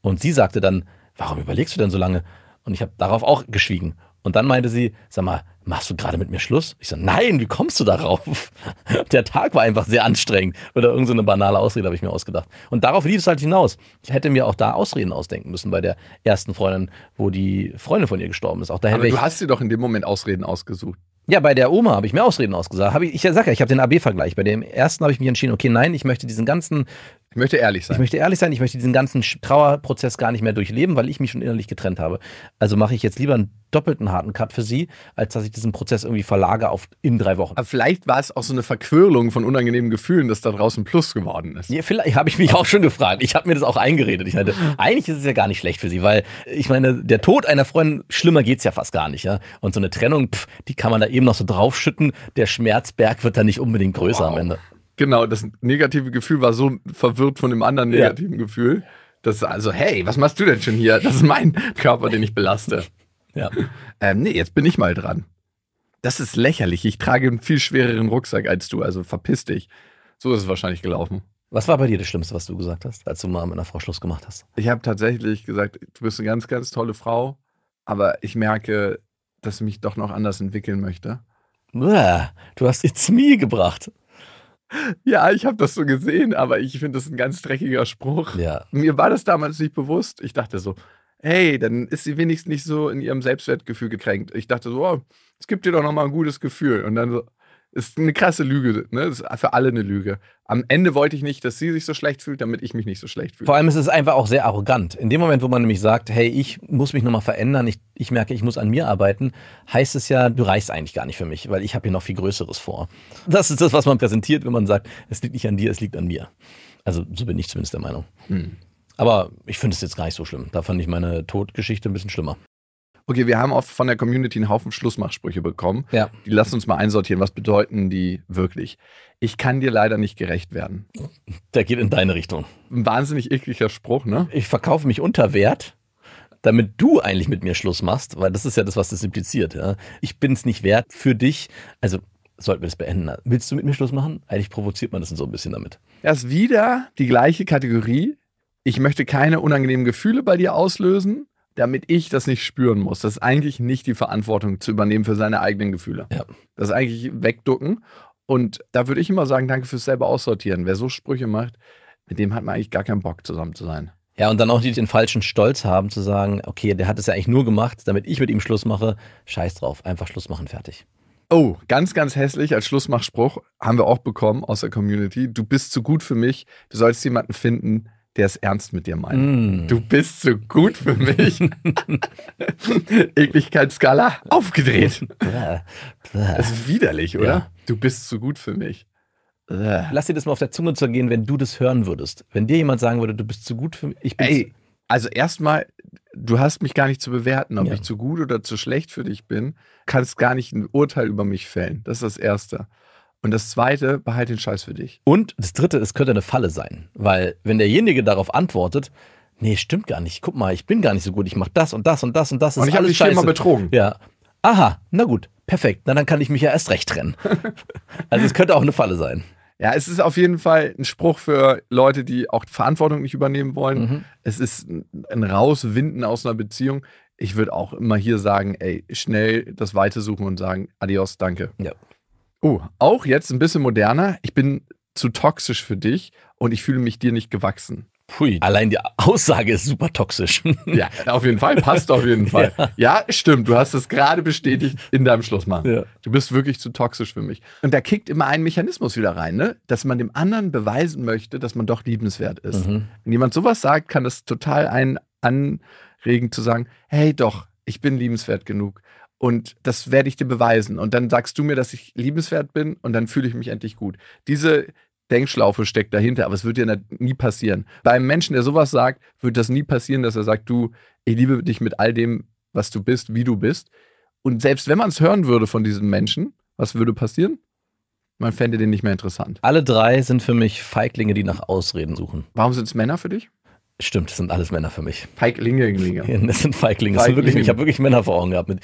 Und sie sagte dann, warum überlegst du denn so lange? Und ich habe darauf auch geschwiegen. Und dann meinte sie, sag mal, machst du gerade mit mir Schluss? Ich so, nein, wie kommst du darauf? Der Tag war einfach sehr anstrengend. Oder irgendeine so eine banale Ausrede habe ich mir ausgedacht. Und darauf lief es halt hinaus. Ich hätte mir auch da Ausreden ausdenken müssen bei der ersten Freundin, wo die Freundin von ihr gestorben ist. Auch da Aber du hast dir doch in dem Moment Ausreden ausgesucht. ja, bei der Oma habe ich mir Ausreden ausgesagt. Hab ich, ich sag ja, ich habe den AB-Vergleich. Bei dem ersten habe ich mich entschieden, okay, nein, ich möchte diesen ganzen Ich möchte ehrlich sein. ich möchte ehrlich sein, ich möchte diesen ganzen Trauerprozess gar nicht mehr durchleben, weil ich mich schon innerlich getrennt habe. Also mache ich jetzt lieber einen doppelten harten Cut für sie, als dass ich diesen Prozess irgendwie verlage auf in drei Wochen. Aber vielleicht war es auch so eine Verquirlung von unangenehmen Gefühlen, dass da draußen Plus geworden ist. Ja, vielleicht habe ich mich auch schon gefragt. Ich habe mir das auch eingeredet. Ich meinte, eigentlich ist es ja gar nicht schlecht für sie, weil ich meine, der Tod einer Freundin, schlimmer geht's ja fast gar nicht. Ja? Und so eine Trennung, pff, die kann man da eben noch so draufschütten. Der Schmerzberg wird dann nicht unbedingt größer am Wow. Ende. Genau, das negative Gefühl war so verwirrt von dem anderen Ja. negativen Gefühl. Das also, hey, was machst du denn schon hier? Das ist mein Körper, den ich belaste. Ja. Ähm, nee, jetzt bin ich mal dran. Das ist lächerlich. Ich trage einen viel schwereren Rucksack als du, also verpiss dich. So ist es wahrscheinlich gelaufen. Was war bei dir das Schlimmste, was du gesagt hast, als du mal mit einer Frau Schluss gemacht hast? Ich habe tatsächlich gesagt, du bist eine ganz, ganz tolle Frau, aber ich merke, dass ich mich doch noch anders entwickeln möchte. Uah, Du hast It's Me gebracht. Ja, ich habe das so gesehen, aber ich finde das ein ganz dreckiger Spruch. Ja. Mir war das damals nicht bewusst. Ich dachte so, hey, dann ist sie wenigstens nicht so in ihrem Selbstwertgefühl gekränkt. Ich dachte so, oh, es gibt dir doch nochmal ein gutes Gefühl. Und dann so, ist eine krasse Lüge, ne? Das ist für alle eine Lüge. Am Ende wollte ich nicht, dass sie sich so schlecht fühlt, damit ich mich nicht so schlecht fühle. Vor allem ist es einfach auch sehr arrogant. In dem Moment, wo man nämlich sagt, hey, ich muss mich nochmal verändern, ich, ich merke, ich muss an mir arbeiten, heißt es ja, du reichst eigentlich gar nicht für mich, weil ich habe hier noch viel Größeres vor. Das ist das, was man präsentiert, wenn man sagt, es liegt nicht an dir, es liegt an mir. Also so bin ich zumindest der Meinung. Hm. Aber ich finde es jetzt gar nicht so schlimm. Da fand ich meine Todgeschichte ein bisschen schlimmer. Okay, wir haben oft von der Community einen Haufen Schlussmachsprüche bekommen. Ja. Die lassen uns mal einsortieren. Was bedeuten die wirklich? Ich kann dir leider nicht gerecht werden. Der geht in deine Richtung. Ein wahnsinnig ekliger Spruch, ne? Ich verkaufe mich unter Wert, damit du eigentlich mit mir Schluss machst, weil das ist ja das, was das impliziert. Ja? Ich bin es nicht wert für dich. Also sollten wir das beenden. Willst du mit mir Schluss machen? Eigentlich provoziert man das so ein bisschen damit. Das ist wieder die gleiche Kategorie. Ich möchte keine unangenehmen Gefühle bei dir auslösen, damit ich das nicht spüren muss. Das ist eigentlich nicht die Verantwortung zu übernehmen für seine eigenen Gefühle. Ja. Das ist eigentlich wegducken. Und da würde ich immer sagen, danke fürs selber aussortieren. Wer so Sprüche macht, mit dem hat man eigentlich gar keinen Bock zusammen zu sein. Ja, und dann auch die den falschen Stolz haben, zu sagen, okay, der hat es ja eigentlich nur gemacht, damit ich mit ihm Schluss mache. Scheiß drauf, einfach Schluss machen, fertig. Oh, ganz, ganz hässlich als Schlussmachspruch haben wir auch bekommen aus der Community. Du bist zu gut für mich. Du solltest jemanden finden, der es ernst mit dir meint. Mm. Du bist zu gut für mich. Ekligkeitsskala aufgedreht. Das ist widerlich, oder? Ja. Du bist zu gut für mich. Äh. Lass dir das mal auf der Zunge zergehen, wenn du das hören würdest. Wenn dir jemand sagen würde, du bist zu gut für mich, ich bin Ey, also erstmal, du hast mich gar nicht zu bewerten, ob Ja. ich zu gut oder zu schlecht für dich bin, kannst gar nicht ein Urteil über mich fällen. Das ist das Erste. Und das Zweite, behalte den Scheiß für dich. Und das dritte, es könnte eine Falle sein. Weil wenn derjenige darauf antwortet, nee, stimmt gar nicht, guck mal, ich bin gar nicht so gut, ich mache das und das und das und das. Und ich habe dich scheiße. betrogen. Ja. Aha, na gut, perfekt. Na, dann kann ich mich ja erst recht trennen. also es könnte auch eine Falle sein. Ja, es ist auf jeden Fall ein Spruch für Leute, die auch Verantwortung nicht übernehmen wollen. Mhm. Es ist ein- ein Rauswinden aus einer Beziehung. Ich würde auch immer hier sagen, ey, schnell das Weite suchen und sagen, adios, danke. Ja. Oh, auch jetzt ein bisschen moderner. Ich bin zu toxisch für dich und ich fühle mich dir nicht gewachsen. Pui. Allein die Aussage ist super toxisch. Ja, auf jeden Fall. Passt auf jeden Fall. Ja, stimmt. Du hast es gerade bestätigt in deinem Schlussmachen. Ja. Du bist wirklich zu toxisch für mich. Und da kickt immer ein Mechanismus wieder rein, ne? dass man dem anderen beweisen möchte, dass man doch liebenswert ist. Mhm. Wenn jemand sowas sagt, kann das total einen anregen zu sagen, hey doch, ich bin liebenswert genug. Und das werde ich dir beweisen. Und dann sagst du mir, dass ich liebenswert bin und dann fühle ich mich endlich gut. Diese Denkschlaufe steckt dahinter, aber es wird dir nie passieren. Beim Menschen, der sowas sagt, wird das nie passieren, dass er sagt, du, ich liebe dich mit all dem, was du bist, wie du bist. Und selbst wenn man es hören würde von diesem Menschen, was würde passieren? Man fände den nicht mehr interessant. Alle drei sind für mich Feiglinge, die nach Ausreden suchen. Warum sind es Männer für dich? Stimmt, das sind alles Männer für mich. Feiglinge. Das sind Feiglinge. Das sind wirklich, Feiglinge. ich habe wirklich Männer vor Augen gehabt. Mit,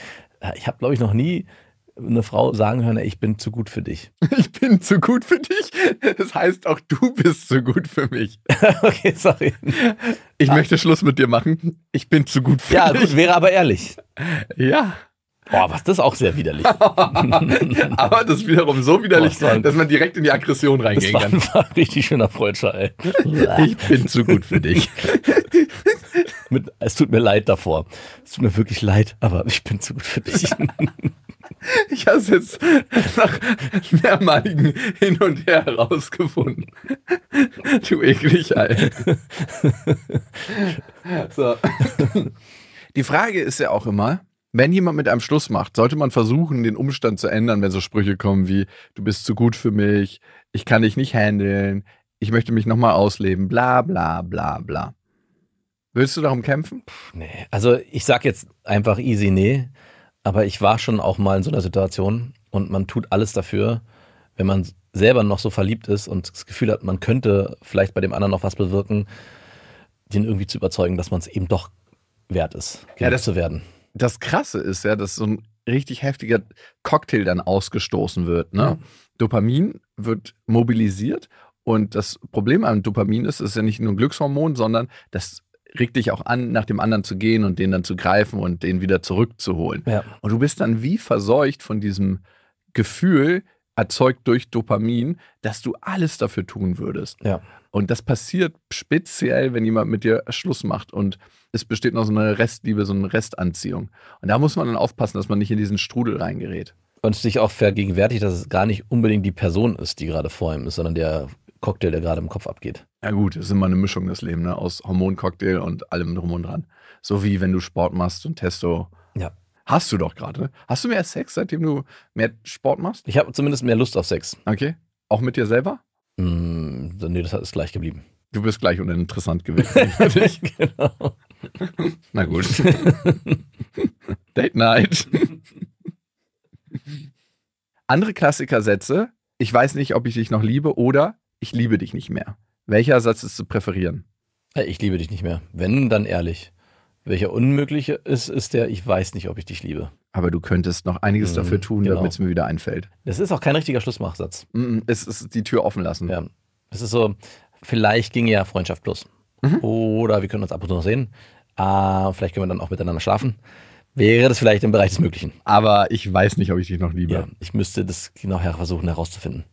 ich habe, glaube ich, noch nie eine Frau sagen hören, ich bin zu gut für dich. Ich bin zu gut für dich. Das heißt, auch du bist zu gut für mich. okay, sorry. Ich möchte Schluss mit dir machen. Ich bin zu gut für Ah. Ja, dich. gut, wäre aber ehrlich. Ja. Boah, was das ist auch sehr widerlich. Aber das ist wiederum so widerlich, Boah, das dass man direkt in die Aggression Das reingehen war, kann. war ein richtig schöner Freudscher, ey. Ich bin zu gut für dich. Mit, es tut mir leid davor. Es tut mir wirklich leid, aber ich bin zu gut für dich. Ich habe es jetzt nach mehrmaligen Hin und Her herausgefunden. Du eklig, Alter. So. Die Frage ist ja auch immer, wenn jemand mit einem Schluss macht, sollte man versuchen, den Umstand zu ändern, wenn so Sprüche kommen wie, du bist zu gut für mich, ich kann dich nicht handeln, ich möchte mich nochmal ausleben, bla bla bla bla. Willst du darum kämpfen? nee, also ich sag jetzt einfach easy nee, aber ich war schon auch mal in so einer Situation und man tut alles dafür, wenn man selber noch so verliebt ist und das Gefühl hat, man könnte vielleicht bei dem anderen noch was bewirken, den irgendwie zu überzeugen, dass man es eben doch wert ist, Ja, das- zu werden. das Krasse ist ja, dass so ein richtig heftiger Cocktail dann ausgestoßen wird. Ne? Ja. Dopamin wird mobilisiert und das Problem an Dopamin ist, es ist ja nicht nur ein Glückshormon, sondern das regt dich auch an, nach dem anderen zu gehen und den dann zu greifen und den wieder zurückzuholen. Ja. Und du bist dann wie verseucht von diesem Gefühl, erzeugt durch Dopamin, dass du alles dafür tun würdest. Ja. Und das passiert speziell, wenn jemand mit dir Schluss macht und es besteht noch so eine Restliebe, so eine Restanziehung. Und da muss man dann aufpassen, dass man nicht in diesen Strudel reingerät. Und sich auch vergegenwärtigt, dass es gar nicht unbedingt die Person ist, die gerade vor ihm ist, sondern der Cocktail, der gerade im Kopf abgeht. Ja gut, es ist immer eine Mischung das Leben, ne? aus Hormoncocktail und allem drum und dran. So wie wenn du Sport machst und Testo. Ja. Hast du doch gerade. Ne? Hast du mehr Sex, seitdem du mehr Sport machst? Ich habe zumindest mehr Lust auf Sex. Okay. Auch mit dir selber? Hm, nee, das ist gleich geblieben. Du bist gleich uninteressant gewesen genau. Na gut. Date Night. Andere Klassikersätze. Ich weiß nicht, ob ich dich noch liebe oder ich liebe dich nicht mehr. Welcher Satz ist zu präferieren? Ich liebe dich nicht mehr. Wenn, dann ehrlich. Welcher unmögliche ist, ist der, ich weiß nicht, ob ich dich liebe. Aber du könntest noch einiges Mhm, dafür tun, genau. damit es mir wieder einfällt. Das ist auch kein richtiger Schlussmachsatz. Es ist die Tür offen lassen. Ja. Das ist so, vielleicht ginge ja Freundschaft plus. Mhm. Oder wir können uns ab und zu noch sehen. Ah, vielleicht können wir dann auch miteinander schlafen. Wäre das vielleicht im Bereich des Möglichen. Aber ich weiß nicht, ob ich dich noch liebe. Ja, ich müsste das genau versuchen herauszufinden.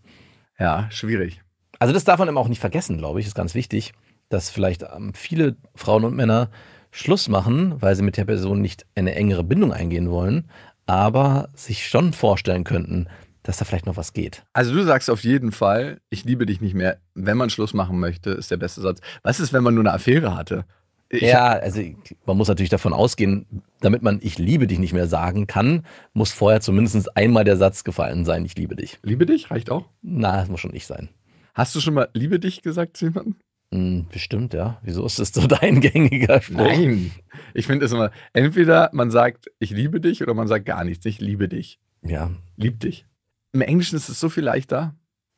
ja schwierig. Also das darf man eben auch nicht vergessen, glaube ich, ist ganz wichtig, dass vielleicht ähm, viele Frauen und Männer Schluss machen, weil sie mit der Person nicht eine engere Bindung eingehen wollen, aber sich schon vorstellen könnten, dass da vielleicht noch was geht. Also du sagst auf jeden Fall, ich liebe dich nicht mehr. Wenn man Schluss machen möchte, ist der beste Satz. Was ist, wenn man nur eine Affäre hatte? Ich- ja, also man muss natürlich davon ausgehen, damit man ich liebe dich nicht mehr sagen kann, muss vorher zumindest einmal der Satz gefallen sein, ich liebe dich. Liebe dich reicht auch. Na, das muss schon ich sein. Hast du schon mal liebe dich gesagt zu jemandem? Hm, bestimmt, ja. Wieso ist das so dein gängiger Spruch? Nein. Ich finde es immer, entweder man sagt, ich liebe dich oder man sagt gar nichts. Ich liebe dich. Ja. Lieb dich. Im Englischen ist es so viel leichter.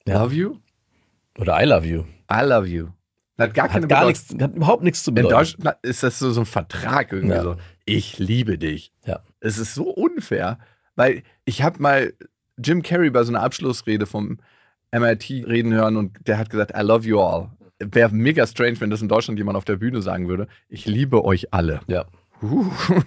Ja. Love you. Oder I love you. I love you. Hat gar keine Hat gar Bedeutung. nichts, hat überhaupt nichts zu In bedeuten. Deutschland ist das so, so ein Vertrag irgendwie Ja. so. Ich liebe dich. Ja. Es ist so unfair, weil ich habe mal Jim Carrey bei so einer Abschlussrede vom MIT reden hören und der hat gesagt, I love you all. Wäre mega strange, wenn das in Deutschland jemand auf der Bühne sagen würde. Ich liebe euch alle. Ja. Uh.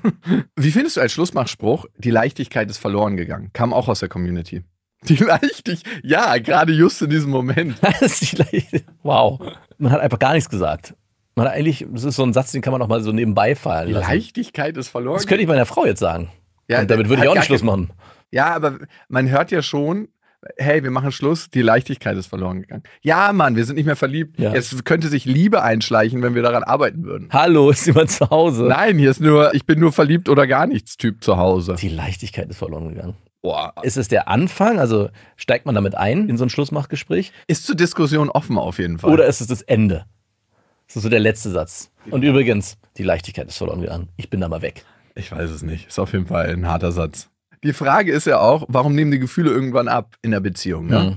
Wie findest du als Schlussmachspruch, die Leichtigkeit ist verloren gegangen? Kam auch aus der Community. Die Leichtigkeit, ja, gerade just in diesem Moment. Wow. Man hat einfach gar nichts gesagt. Man hat eigentlich, das ist so ein Satz, den kann man auch mal so nebenbei fallen Die. Leichtigkeit ist verloren. Das könnte ich meiner Frau jetzt sagen. Ja, Und damit würde ich auch nicht Schluss machen. Ja, aber man hört ja schon, hey, wir machen Schluss, die Leichtigkeit ist verloren gegangen. Ja, Mann, wir sind nicht mehr verliebt. Ja. Jetzt könnte sich Liebe einschleichen, wenn wir daran arbeiten würden. Hallo, ist jemand zu Hause? Nein, hier ist nur, ich bin nur verliebt oder gar nichts Typ zu Hause. Die Leichtigkeit ist verloren gegangen. Boah. Ist es der Anfang? Also steigt man damit ein in so ein Schlussmachgespräch? Ist zur Diskussion offen auf jeden Fall. Oder ist es das Ende? Das ist so der letzte Satz. Und übrigens, die Leichtigkeit ist verloren gegangen. Ich bin da mal weg. Ich weiß es nicht. Ist auf jeden Fall ein harter Satz. Die Frage ist ja auch, warum nehmen die Gefühle irgendwann ab in der Beziehung? Ne? Mhm.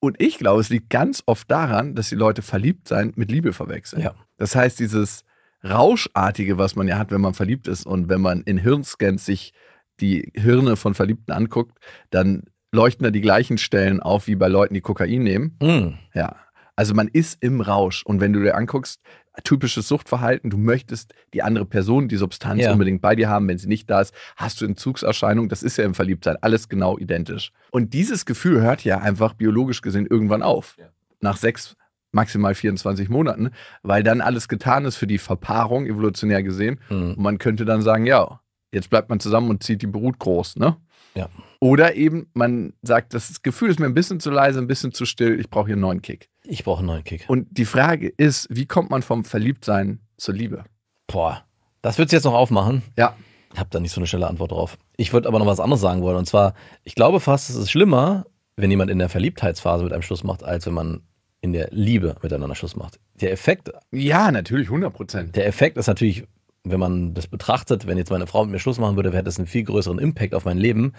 Und ich glaube, es liegt ganz oft daran, dass die Leute verliebt sein mit Liebe verwechseln. Ja. Das heißt, dieses Rauschartige, was man ja hat, wenn man verliebt ist und wenn man in Hirnscans sich die Hirne von Verliebten anguckt, dann leuchten da die gleichen Stellen auf wie bei Leuten, die Kokain nehmen. Mhm. Ja. Also man ist im Rausch und wenn du dir anguckst, typisches Suchtverhalten, du möchtest die andere Person, die Substanz Ja. unbedingt bei dir haben, wenn sie nicht da ist, hast du Entzugserscheinungen, das ist ja im Verliebtsein alles genau identisch. Und dieses Gefühl hört ja einfach biologisch gesehen irgendwann auf. Nach sechs, maximal 24 Monaten, weil dann alles getan ist für die Verpaarung, evolutionär gesehen. Mhm. Und man könnte dann sagen, ja, jetzt bleibt man zusammen und zieht die Brut groß, ne? Ja. Oder eben, man sagt, das Gefühl ist mir ein bisschen zu leise, ein bisschen zu still, ich brauche hier einen neuen Kick. Ich brauche einen neuen Kick. Und die Frage ist, wie kommt man vom Verliebtsein zur Liebe? Boah, das wird jetzt noch aufmachen. Ja. Ich habe da nicht so eine schnelle Antwort drauf. Ich würde aber noch was anderes sagen wollen. Und zwar, ich glaube fast, es ist schlimmer, wenn jemand in der Verliebtheitsphase mit einem Schluss macht, als wenn man in der Liebe miteinander Schluss macht. Der Effekt, Ja, natürlich, 100 Prozent. der Effekt ist natürlich, wenn man das betrachtet, wenn jetzt meine Frau mit mir Schluss machen würde, hätte das einen viel größeren Impact auf mein Leben.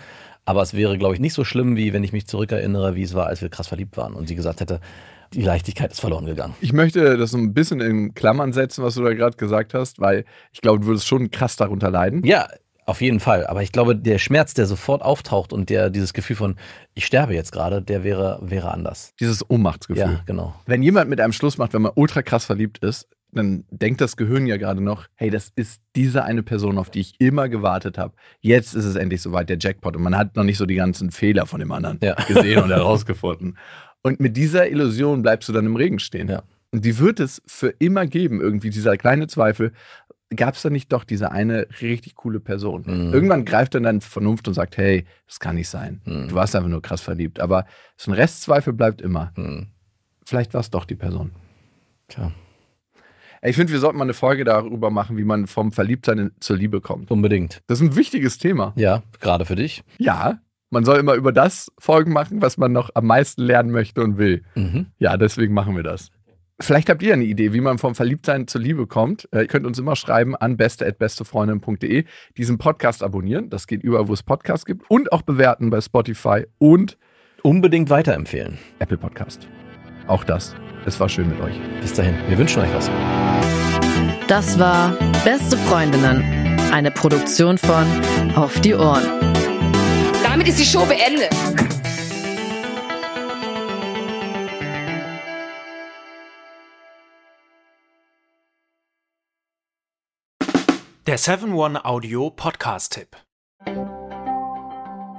Aber es wäre, glaube ich, nicht so schlimm, wie wenn ich mich zurückerinnere, wie es war, als wir krass verliebt waren und sie gesagt hätte, die Leichtigkeit ist verloren gegangen. Ich möchte das so ein bisschen in Klammern setzen, was du da gerade gesagt hast, weil ich glaube, du würdest schon krass darunter leiden. Ja, auf jeden Fall. Aber ich glaube, der Schmerz, der sofort auftaucht und der dieses Gefühl von, ich sterbe jetzt gerade, der wäre, wäre anders. Dieses Ohnmachtsgefühl. Ja, genau. Wenn jemand mit einem Schluss macht, wenn man ultra krass verliebt ist, dann denkt das Gehirn ja gerade noch, hey, das ist diese eine Person, auf die ich immer gewartet habe. Jetzt ist es endlich soweit, der Jackpot. Und man hat noch nicht so die ganzen Fehler von dem anderen Ja. gesehen und herausgefunden. Und mit dieser Illusion bleibst du dann im Regen stehen. Ja. Und die wird es für immer geben, irgendwie dieser kleine Zweifel. Gab es da nicht doch diese eine richtig coole Person? Mhm. Irgendwann greift dann deine Vernunft und sagt, hey, das kann nicht sein. Mhm. Du warst einfach nur krass verliebt. Aber so ein Restzweifel bleibt immer. Hm. Vielleicht war es doch die Person. Ey, Ich finde, wir sollten mal eine Folge darüber machen, wie man vom Verliebtsein in- zur Liebe kommt. unbedingt. Das ist ein wichtiges Thema. Ja, gerade für dich. Ja, man soll immer über das Folgen machen, was man noch am meisten lernen möchte und will. Mhm. Ja, deswegen machen wir das. Vielleicht habt ihr eine Idee, wie man vom Verliebtsein zur Liebe kommt. Äh, Ihr könnt uns immer schreiben an beste.bestefreundin.de. Diesen Podcast abonnieren, das geht überall, wo es Podcasts gibt. Und auch bewerten bei Spotify und Unbedingt weiterempfehlen. Apple Podcast. Auch das. Es war schön mit euch. Bis dahin, wir wünschen euch was. Das war Beste Freundinnen, eine Produktion von Auf die Ohren. Damit ist die Show beendet. Der 7-One-Audio-Podcast-Tipp.